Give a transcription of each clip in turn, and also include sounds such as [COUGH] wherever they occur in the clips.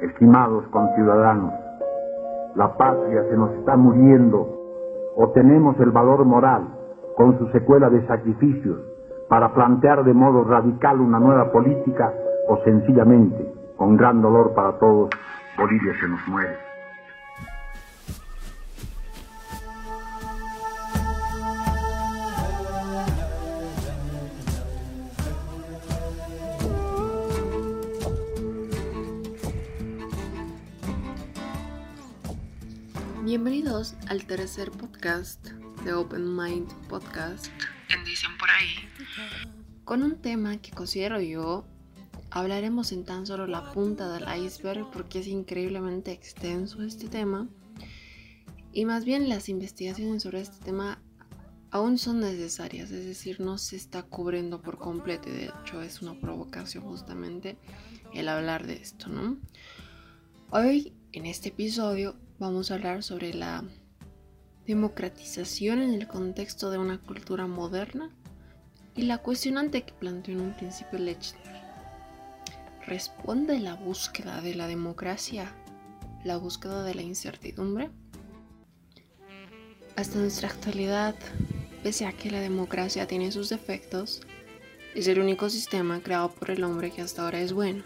Estimados conciudadanos, la patria se nos está muriendo o tenemos el valor moral con su secuela de sacrificios para plantear de modo radical una nueva política o sencillamente, con gran dolor para todos, Bolivia se nos muere. Bienvenidos al tercer podcast de Open Mind Podcast, en dicen por ahí, con un tema que considero yo hablaremos en tan solo la punta del iceberg porque es increíblemente extenso este tema. Y más bien las investigaciones sobre este tema aún son necesarias, es decir, no se está cubriendo por completo y de hecho es una provocación justamente el hablar de esto, ¿no? Hoy en este episodio vamos a hablar sobre la democratización en el contexto de una cultura moderna y la cuestionante que planteó en un principio Lechner. ¿Responde la búsqueda de la democracia la búsqueda de la incertidumbre? Hasta nuestra actualidad, pese a que la democracia tiene sus defectos, es el único sistema creado por el hombre que hasta ahora es bueno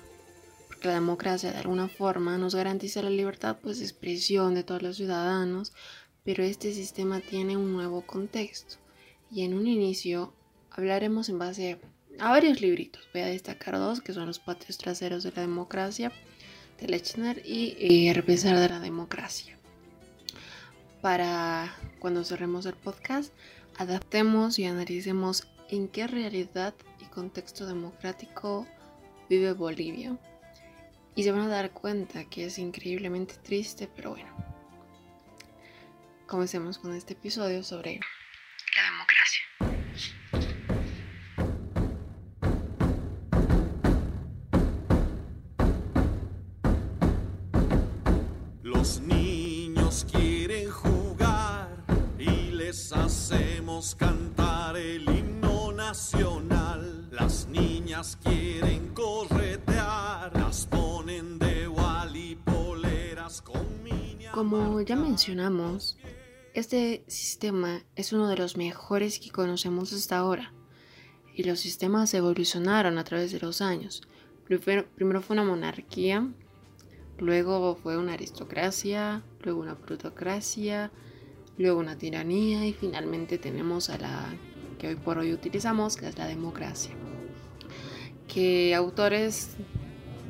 la democracia de alguna forma nos garantiza la libertad pues, de expresión de todos los ciudadanos, pero este sistema tiene un nuevo contexto. Y en un inicio hablaremos en base a varios libritos. Voy a destacar dos, que son los patios traseros de la democracia, de Lechner, y eh, Repensar de la democracia. Para cuando cerremos el podcast, adaptemos y analicemos en qué realidad y contexto democrático vive Bolivia y se van a dar cuenta que es increíblemente triste, pero bueno. Comencemos con este episodio sobre la democracia. Los niños quieren jugar y les hacemos cantar el himno nacional. Las niñas quieren Como ya mencionamos, este sistema es uno de los mejores que conocemos hasta ahora y los sistemas evolucionaron a través de los años. Primero, fue una monarquía, luego fue una aristocracia, luego una plutocracia, luego una tiranía y finalmente tenemos a la que hoy por hoy utilizamos, que es la democracia. Que autores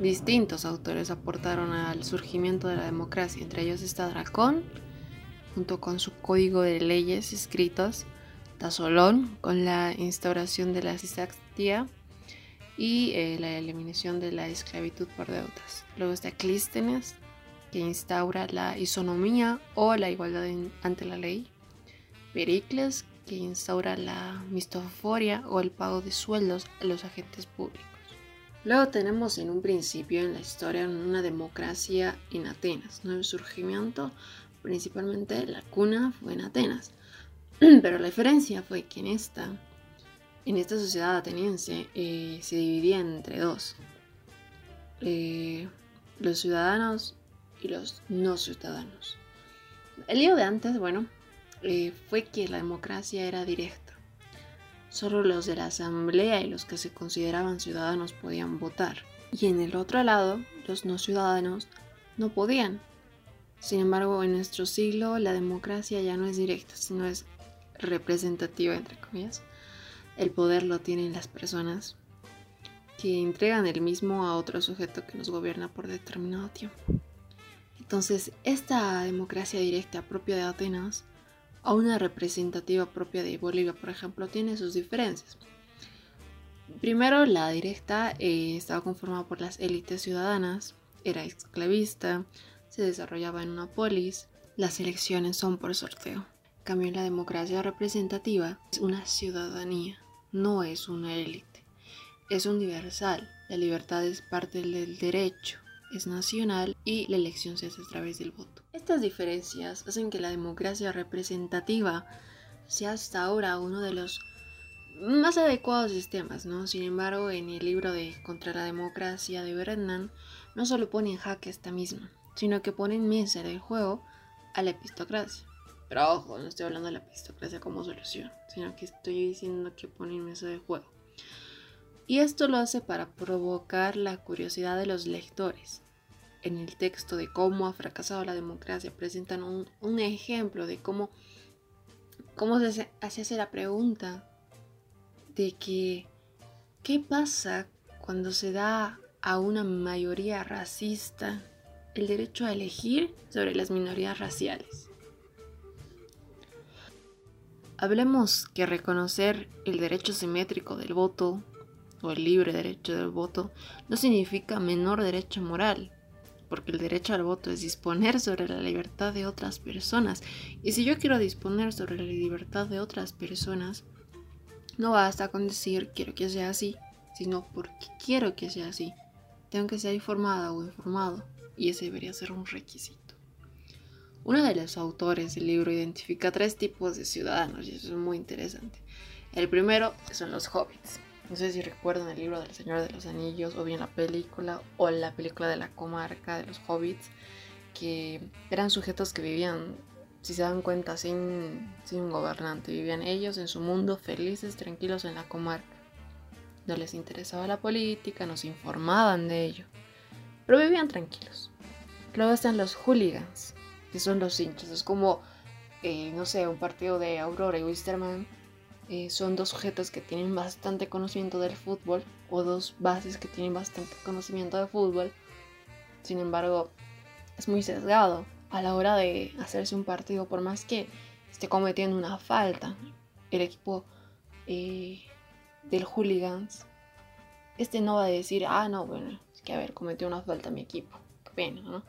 distintos autores aportaron al surgimiento de la democracia. Entre ellos está Dracón, junto con su código de leyes escritos, Tazolón, con la instauración de la cisactía y eh, la eliminación de la esclavitud por deudas. Luego está Clístenes, que instaura la isonomía o la igualdad ante la ley. Pericles, que instaura la mistoforia o el pago de sueldos a los agentes públicos. Luego tenemos en un principio en la historia una democracia en Atenas. El surgimiento, principalmente la cuna fue en Atenas. [CLEARS THROAT] Pero la diferencia fue que en esta, en esta sociedad ateniense eh, se dividía entre dos. Eh, los ciudadanos y los no ciudadanos. El lío de antes, bueno, eh, fue que la democracia era directa Solo los de la asamblea y los que se consideraban ciudadanos podían votar. Y en el otro lado, los no ciudadanos no podían. Sin embargo, en nuestro siglo la democracia ya no es directa, sino es representativa, entre comillas. El poder lo tienen las personas que entregan el mismo a otro sujeto que nos gobierna por determinado tiempo. Entonces, esta democracia directa propia de Atenas a una representativa propia de Bolivia, por ejemplo, tiene sus diferencias. Primero, la directa eh, estaba conformada por las élites ciudadanas, era esclavista, se desarrollaba en una polis, las elecciones son por sorteo. En cambio, la democracia representativa es una ciudadanía, no es una élite, es universal. La libertad es parte del derecho, es nacional y la elección se hace a través del voto. Estas diferencias hacen que la democracia representativa sea hasta ahora uno de los más adecuados sistemas, ¿no? Sin embargo, en el libro de Contra la Democracia de Brennan no solo pone en jaque esta misma, sino que pone en mesa del juego a la epistocracia. Pero ojo, no estoy hablando de la epistocracia como solución, sino que estoy diciendo que pone en mesa del juego. Y esto lo hace para provocar la curiosidad de los lectores. En el texto de cómo ha fracasado la democracia presentan un, ejemplo de cómo, cómo se hace la pregunta de que qué pasa cuando se da a una mayoría racista el derecho a elegir sobre las minorías raciales. Hablemos que reconocer el derecho simétrico del voto o el libre derecho del voto no significa menor derecho moral, porque el derecho al voto es disponer sobre la libertad de otras personas. Y si yo quiero disponer sobre la libertad de otras personas, no basta con decir quiero que sea así, sino porque quiero que sea así. Tengo que ser informada o informado, y ese debería ser un requisito. Uno de los autores del libro identifica tres tipos de ciudadanos, y eso es muy interesante. El primero son los hobbits. No sé si recuerdan el libro del Señor de los Anillos, o bien la película, o la película de la comarca de los hobbits, que eran sujetos que vivían, si se dan cuenta, sin, sin un gobernante. Vivían ellos en su mundo felices, tranquilos en la comarca no les interesaba la política, no se informaban de ello, pero vivían tranquilos. Luego están los hooligans, que son los hinchas, es como, eh, no sé, un partido de Aurora y Wisterman. Eh, son dos sujetos que tienen bastante conocimiento del fútbol, o dos bases que tienen bastante conocimiento de fútbol. Sin embargo, es muy sesgado a la hora de hacerse un partido, por más que esté cometiendo una falta. El equipo eh, del hooligans, este no va a decir, ah, no, bueno, es que a ver, cometió una falta mi equipo, qué pena, ¿no?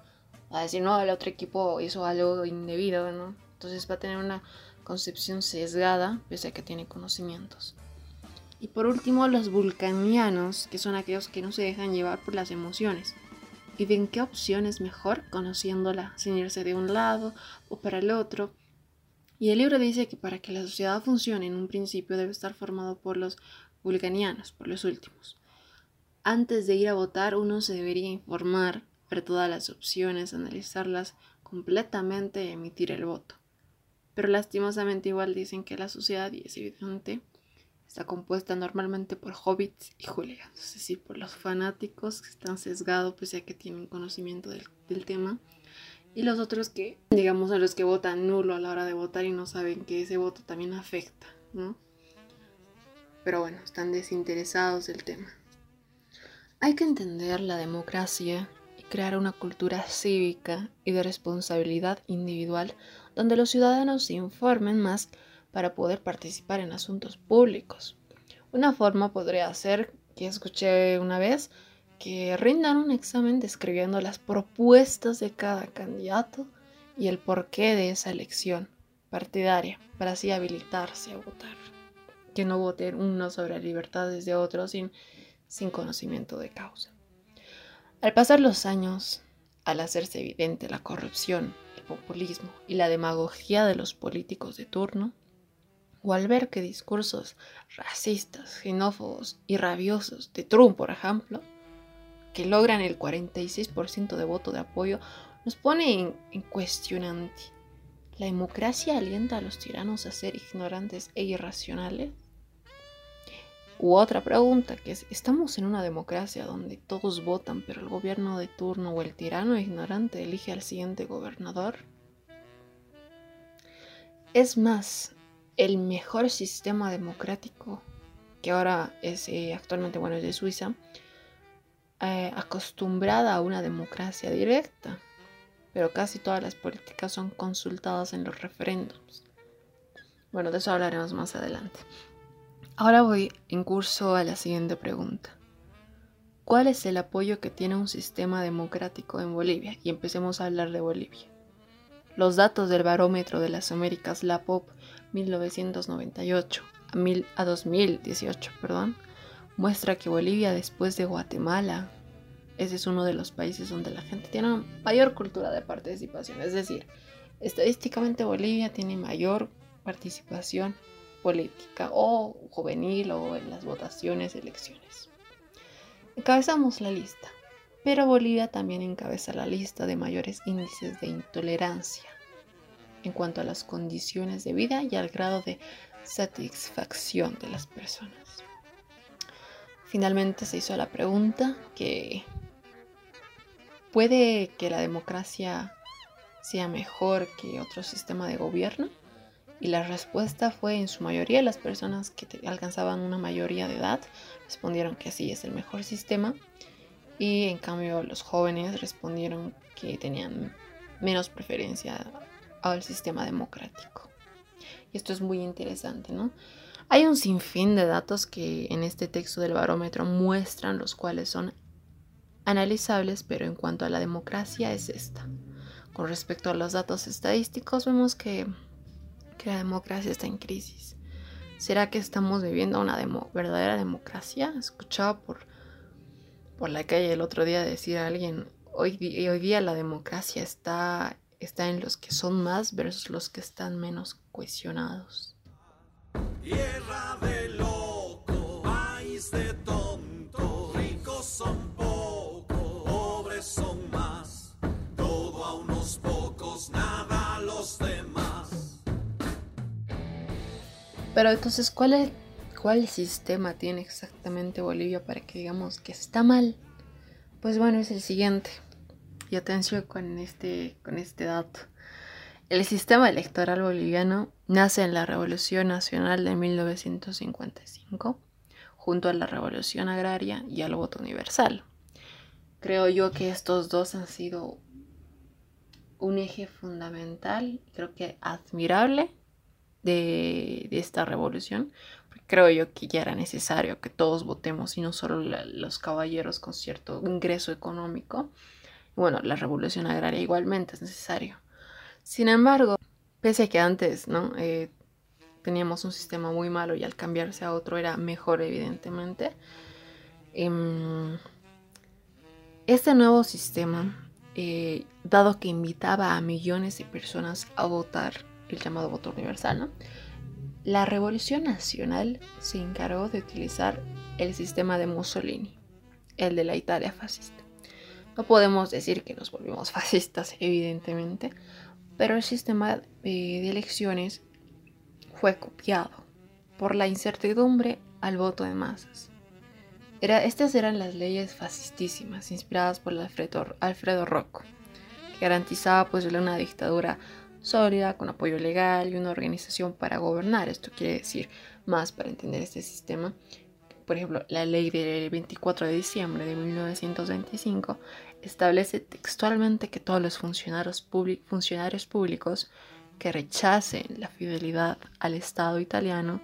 Va a decir, no, el otro equipo hizo algo indebido, ¿no? Entonces va a tener una concepción sesgada, pese a que tiene conocimientos. Y por último, los vulcanianos, que son aquellos que no se dejan llevar por las emociones y ven qué opción es mejor conociéndola, sin irse de un lado o para el otro. Y el libro dice que para que la sociedad funcione en un principio debe estar formado por los vulcanianos, por los últimos. Antes de ir a votar uno se debería informar, ver todas las opciones, analizarlas completamente y emitir el voto. Pero lastimosamente igual dicen que la sociedad, y es evidente, está compuesta normalmente por hobbits y hooligans, es decir, por los fanáticos que están sesgados pese a que tienen conocimiento del, del tema, y los otros que, digamos, son los que votan nulo a la hora de votar y no saben que ese voto también afecta, ¿no? pero bueno, están desinteresados del tema. Hay que entender la democracia y crear una cultura cívica y de responsabilidad individual donde los ciudadanos se informen más para poder participar en asuntos públicos. Una forma podría ser, que escuché una vez, que rindan un examen describiendo las propuestas de cada candidato y el porqué de esa elección partidaria para así habilitarse a votar que no voten uno sobre libertades de otros sin, sin conocimiento de causa. Al pasar los años, al hacerse evidente la corrupción, populismo y la demagogia de los políticos de turno, o al ver que discursos racistas, xenófobos y rabiosos de Trump, por ejemplo, que logran el 46% de voto de apoyo, nos pone en, en cuestionante. ¿La democracia alienta a los tiranos a ser ignorantes e irracionales? U otra pregunta que es, ¿estamos en una democracia donde todos votan pero el gobierno de turno o el tirano ignorante elige al siguiente gobernador? Es más, el mejor sistema democrático que ahora es eh, actualmente bueno es de Suiza, eh, acostumbrada a una democracia directa, pero casi todas las políticas son consultadas en los referéndums. Bueno, de eso hablaremos más adelante. Ahora voy en curso a la siguiente pregunta. ¿Cuál es el apoyo que tiene un sistema democrático en Bolivia? Y empecemos a hablar de Bolivia. Los datos del Barómetro de las Américas, la POP 1998 a, 2018, perdón, muestra que Bolivia después de Guatemala, ese es uno de los países donde la gente tiene mayor cultura de participación, es decir, estadísticamente Bolivia tiene mayor participación política o juvenil o en las votaciones, elecciones. Encabezamos la lista. pero Bolivia también encabeza la lista de mayores índices de intolerancia en cuanto a las condiciones de vida y al grado de satisfacción de las personas. Finalmente se hizo la pregunta que ¿puede que la democracia sea mejor que otro sistema de gobierno? Y la respuesta fue en su mayoría las personas que alcanzaban una mayoría de edad respondieron que sí es el mejor sistema y en cambio los jóvenes respondieron que tenían menos preferencia al sistema democrático. Y esto es muy interesante, ¿no? Hay un sinfín de datos que en este texto del barómetro muestran los cuales son analizables, pero en cuanto a la democracia es esta. Con respecto a los datos estadísticos, vemos que, la democracia está en crisis. ¿Será que estamos viviendo una verdadera democracia? Escuchaba por, por la calle el otro día decir a alguien, hoy, día la democracia está, está en los que son más versus los que están menos cohesionados. Tierra de loco, de tonto, Pero entonces, ¿cuál, es, ¿cuál sistema tiene exactamente Bolivia para que digamos que está mal? Pues bueno, es el siguiente. Y atención con este, con este dato. El sistema electoral boliviano nace en la Revolución Nacional de 1955, junto a la Revolución Agraria y al voto universal. Creo yo que estos dos han sido un eje fundamental, creo que admirable de, esta revolución. Creo yo que ya era necesario que todos votemos y no solo los caballeros con cierto ingreso económico. Bueno, la revolución agraria igualmente es necesario. Sin embargo, pese a que antes ¿no? Eh, teníamos un sistema muy malo y al cambiarse a otro era mejor, evidentemente, em, este nuevo sistema, eh, dado que invitaba a millones de personas a votar, el llamado voto universal, la Revolución Nacional se encargó de utilizar el sistema de Mussolini, el de la Italia fascista. No podemos decir que nos volvimos [LAUGHS] fascistas, evidentemente, pero el sistema eh, de elecciones fue copiado por la incertidumbre al voto de masas. estas eran las leyes fascistísimas inspiradas por Alfredo, Alfredo Rocco, que garantizaba pues una dictadura sólida, con apoyo legal y una organización para gobernar. Esto quiere decir más para entender este sistema. Por ejemplo, la ley del 24 de diciembre de 1925 establece textualmente que todos los funcionarios, públicos que rechacen la fidelidad al Estado italiano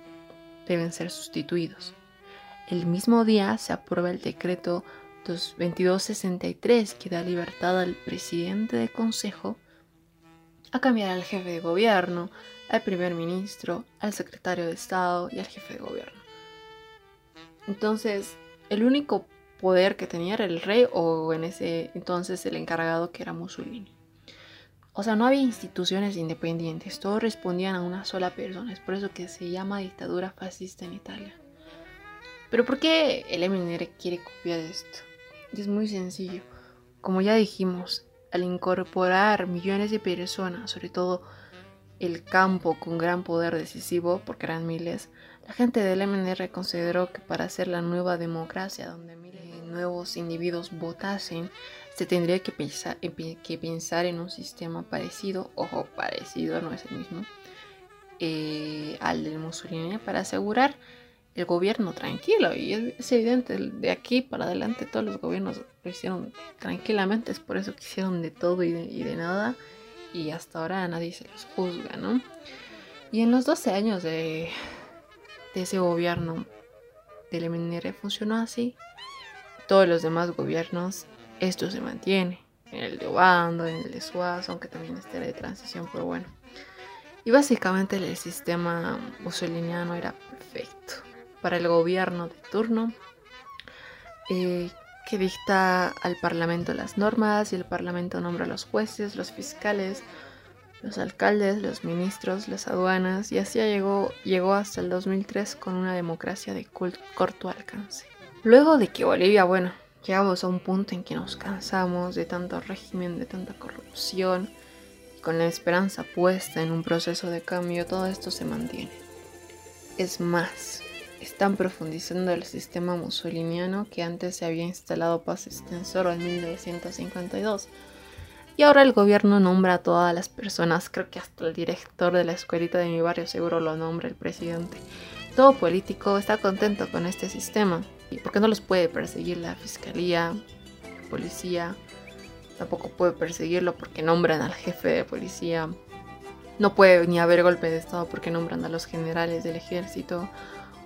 deben ser sustituidos. El mismo día se aprueba el decreto 2263 que da libertad al presidente de consejo a cambiar al jefe de gobierno, al primer ministro, al secretario de Estado y al jefe de gobierno. Entonces, el único poder que tenía el rey o en ese entonces el encargado que era Mussolini. O sea, no había instituciones independientes, todos respondían a una sola persona, es por eso que se llama dictadura fascista en Italia. Pero ¿por qué el MNR quiere copiar esto? es muy sencillo. Como ya dijimos, al incorporar millones de personas, sobre todo el campo con gran poder decisivo, porque eran miles, la gente del MNR consideró que para hacer la nueva democracia, donde miles de nuevos individuos votasen, se tendría que pensar, en un sistema parecido, ojo, parecido, no es el mismo, eh, al del Mussolini, para asegurar el gobierno tranquilo. Y es, evidente, de aquí para adelante todos los gobiernos lo hicieron tranquilamente, es por eso que hicieron de todo y de, y de nada, y hasta ahora nadie se los juzga, ¿no? Y en los 12 años de, de ese gobierno del MNR funcionó así. Todos los demás gobiernos, esto se mantiene. En el de Obando, en el de Suazo, aunque también esté de transición, pero bueno. Y básicamente el sistema mussoliniano era perfecto para el gobierno de turno, eh, que dicta al Parlamento las normas y el Parlamento nombra a los jueces, los fiscales, los alcaldes, los ministros, las aduanas y así llegó, llegó hasta el 2003 con una democracia de corto alcance. Luego de que Bolivia, bueno, llegamos a un punto en que nos cansamos de tanto régimen, de tanta corrupción, y con la esperanza puesta en un proceso de cambio, todo esto se mantiene. Es más, están profundizando el sistema musoliniano que antes se había instalado paz extensor en 1952. Y ahora el gobierno nombra a todas las personas, creo que hasta el director de la escuelita de mi barrio seguro lo nombra el presidente. Todo político está contento con este sistema. ¿Y por qué no los puede perseguir la fiscalía, la policía? Tampoco puede perseguirlo porque nombran al jefe de policía. No puede ni haber golpe de estado porque nombran a los generales del ejército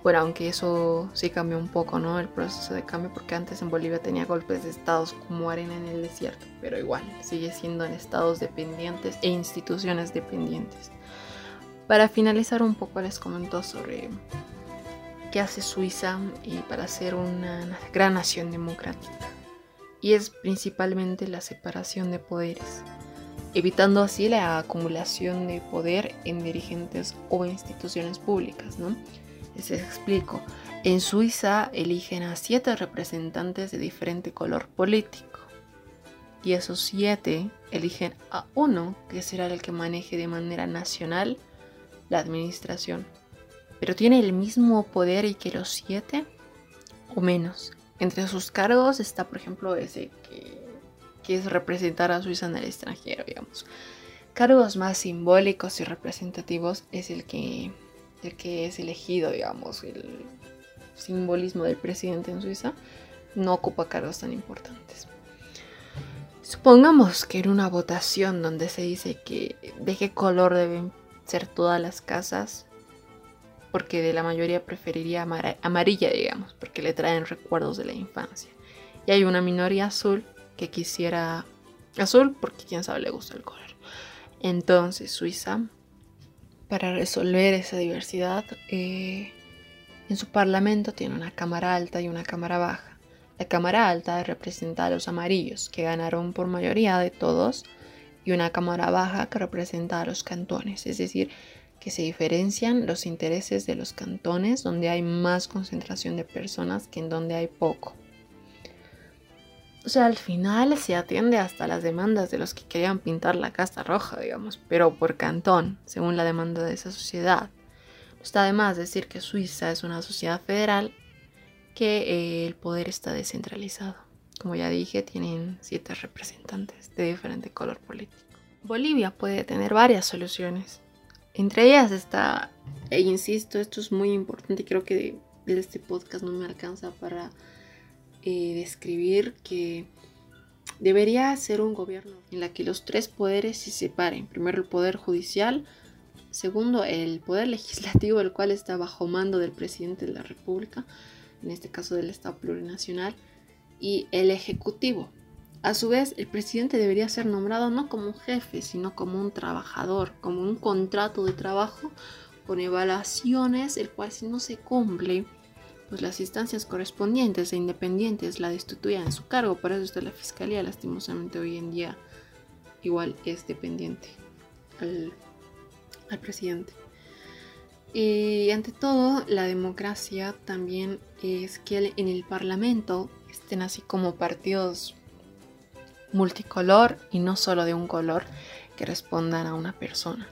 bueno, aunque eso sí cambió un poco, ¿no? El proceso de cambio, porque antes en Bolivia tenía golpes de estados como arena en el desierto, pero igual, sigue siendo en estados dependientes e instituciones dependientes. Para finalizar un poco les comento sobre qué hace Suiza y para ser una gran nación democrática. Y es principalmente la separación de poderes, evitando así la acumulación de poder en dirigentes o instituciones públicas, ¿no? Les explico. En Suiza eligen a siete representantes de diferente color político. Y esos siete eligen a uno que será el que maneje de manera nacional la administración. Pero tiene el mismo poder y que los siete o menos. Entre sus cargos está, por ejemplo, ese que, que es representar a Suiza en el extranjero, digamos. Cargos más simbólicos y representativos es el que que es elegido, digamos, el simbolismo del presidente en Suiza, no ocupa cargos tan importantes. Supongamos que en una votación donde se dice que de qué color deben ser todas las casas, porque de la mayoría preferiría amarilla, digamos, porque le traen recuerdos de la infancia. Y hay una minoría azul que quisiera azul porque quién sabe le gusta el color. Entonces Suiza para resolver esa diversidad, eh, en su parlamento tiene una cámara alta y una cámara baja. La cámara alta representa a los amarillos, que ganaron por mayoría de todos, y una cámara baja que representa a los cantones, es decir, que se diferencian los intereses de los cantones donde hay más concentración de personas que en donde hay poco. O sea, al final se atiende hasta las demandas de los que querían pintar la casa roja, digamos, pero por cantón, según la demanda de esa sociedad. No está de más decir que Suiza es una sociedad federal que eh, el poder está descentralizado. Como ya dije, tienen siete representantes de diferente color político. Bolivia puede tener varias soluciones. Entre ellas está, e insisto, esto es muy importante creo que de este podcast no me alcanza para eh, describir que debería ser un gobierno en la que los tres poderes se separen. Primero el poder judicial, segundo el poder [LAUGHS] legislativo, el cual está bajo mando del presidente de la República, en este caso del Estado plurinacional, y el ejecutivo. A su vez, el presidente debería ser nombrado no como un jefe, sino como un trabajador, como un contrato de trabajo con evaluaciones, el cual si no se cumple, pues las instancias correspondientes e independientes la destituyan en su cargo. Por eso está la fiscalía, lastimosamente hoy en día igual es dependiente al, al presidente. Y ante todo, la democracia también es que en el Parlamento estén así como partidos multicolor y no solo de un color que respondan a una persona.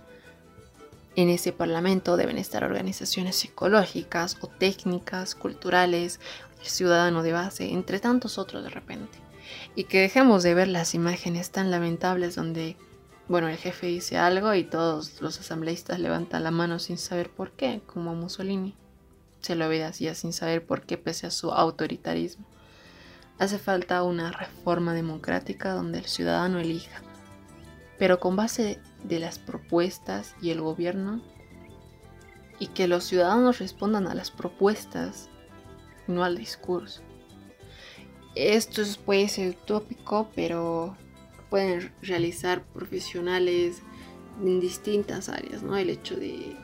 En ese parlamento deben estar organizaciones psicológicas o técnicas, culturales, el ciudadano de base, entre tantos otros de repente. Y que dejemos de ver las imágenes tan lamentables donde, bueno, el jefe dice algo y todos los asambleístas levantan la mano sin saber por qué, como Mussolini. Se lo obedecía sin saber por qué pese a su autoritarismo. Hace falta una reforma democrática donde el ciudadano elija, pero con base de las propuestas y el gobierno y que los ciudadanos respondan a las propuestas, no al discurso. Esto puede ser utópico, pero pueden realizar profesionales en distintas áreas, ¿no? El hecho de,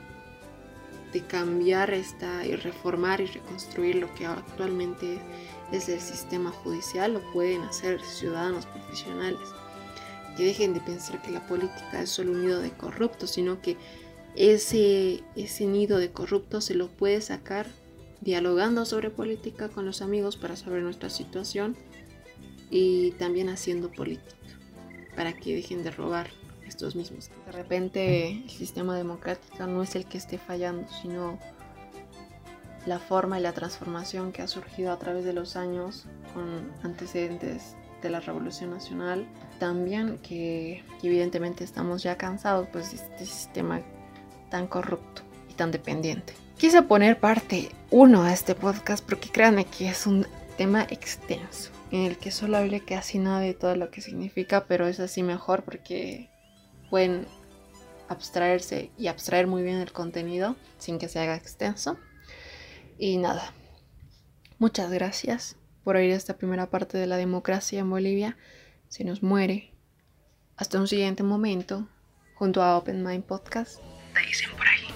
de cambiar esta y reformar y reconstruir lo que actualmente es el sistema judicial lo pueden hacer ciudadanos profesionales que dejen de pensar que la política es solo un nido de corruptos, sino que ese, ese nido de corruptos se lo puede sacar dialogando sobre política con los amigos para saber nuestra situación y también haciendo política para que dejen de robar estos mismos. De repente el sistema democrático no es el que esté fallando, sino la forma y la transformación que ha surgido a través de los años con antecedentes de la Revolución Nacional. También que, evidentemente estamos ya cansados pues, de este sistema tan corrupto y tan dependiente. Quise poner parte 1 a este podcast porque créanme que es un tema extenso en el que solo hablé casi nada de todo lo que significa, pero es así mejor porque pueden abstraerse y abstraer muy bien el contenido sin que se haga extenso. Y nada, muchas gracias por oír esta primera parte de la democracia en Bolivia. Se nos muere. Hasta un siguiente momento, junto a Open Mind Podcast. Te dicen por ahí.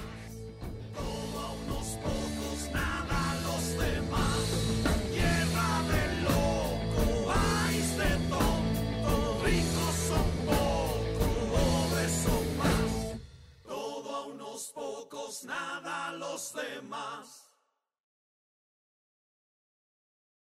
nada los demás.